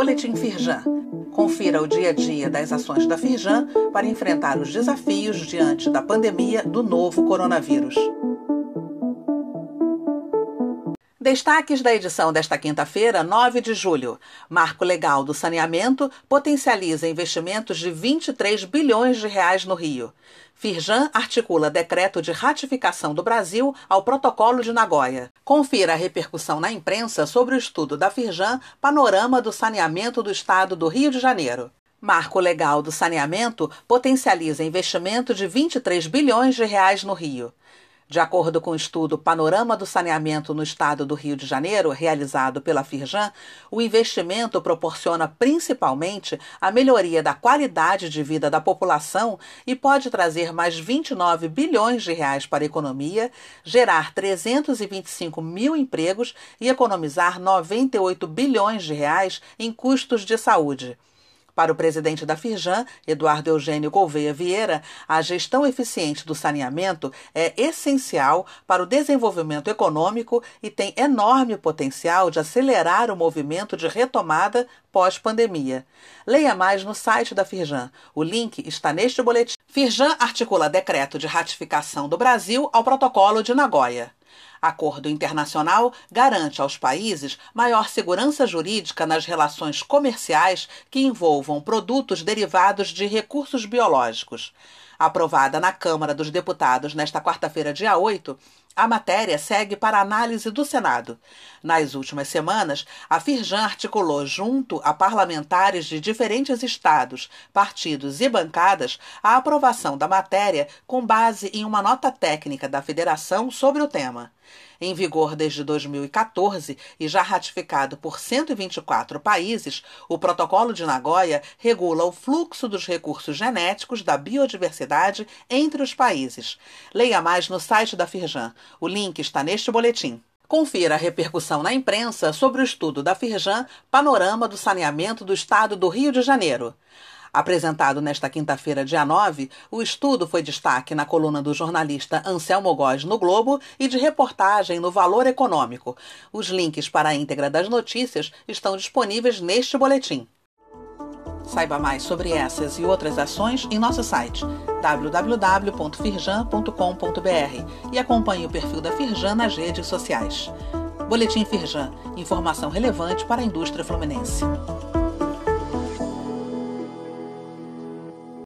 Boletim Firjan. Confira o dia a dia das ações da Firjan para enfrentar os desafios diante da pandemia do novo coronavírus. Destaques da edição desta quinta-feira, 9 de julho. Marco legal do saneamento potencializa investimentos de 23 bilhões de reais no Rio. Firjan articula decreto de ratificação do Brasil ao Protocolo de Nagoya. Confira a repercussão na imprensa sobre o estudo da Firjan Panorama do Saneamento do Estado do Rio de Janeiro. Marco legal do saneamento potencializa investimento de 23 bilhões de reais no Rio. De acordo com o estudo Panorama do Saneamento no Estado do Rio de Janeiro, realizado pela Firjan, o investimento proporciona principalmente a melhoria da qualidade de vida da população e pode trazer mais 29 bilhões de reais para a economia, gerar 325 mil empregos e economizar 98 bilhões de reais em custos de saúde. Para o presidente da Firjan, Eduardo Eugênio Gouveia Vieira, a gestão eficiente do saneamento é essencial para o desenvolvimento econômico e tem enorme potencial de acelerar o movimento de retomada pós-pandemia. Leia mais no site da Firjan. O link está neste boletim. Firjan articula decreto de ratificação do Brasil ao Protocolo de Nagoya. Acordo internacional garante aos países maior segurança jurídica nas relações comerciais que envolvam produtos derivados de recursos biológicos. Aprovada na Câmara dos Deputados nesta quarta-feira, dia 8, a matéria segue para análise do Senado. Nas últimas semanas, a Firjan articulou junto a parlamentares de diferentes estados, partidos e bancadas a aprovação da matéria com base em uma nota técnica da federação sobre o tema em vigor desde 2014 e já ratificado por 124 países, o Protocolo de Nagoya regula o fluxo dos recursos genéticos da biodiversidade entre os países. Leia mais no site da Firjan. O link está neste boletim. Confira a repercussão na imprensa sobre o estudo da Firjan Panorama do Saneamento do Estado do Rio de Janeiro. Apresentado nesta quinta-feira, dia 9, o estudo foi destaque na coluna do jornalista Anselmo Góes no Globo e de reportagem no Valor Econômico. Os links para a íntegra das notícias estão disponíveis neste boletim. Saiba mais sobre essas e outras ações em nosso site www.firjan.com.br e acompanhe o perfil da Firjan nas redes sociais. Boletim Firjan, informação relevante para a indústria fluminense.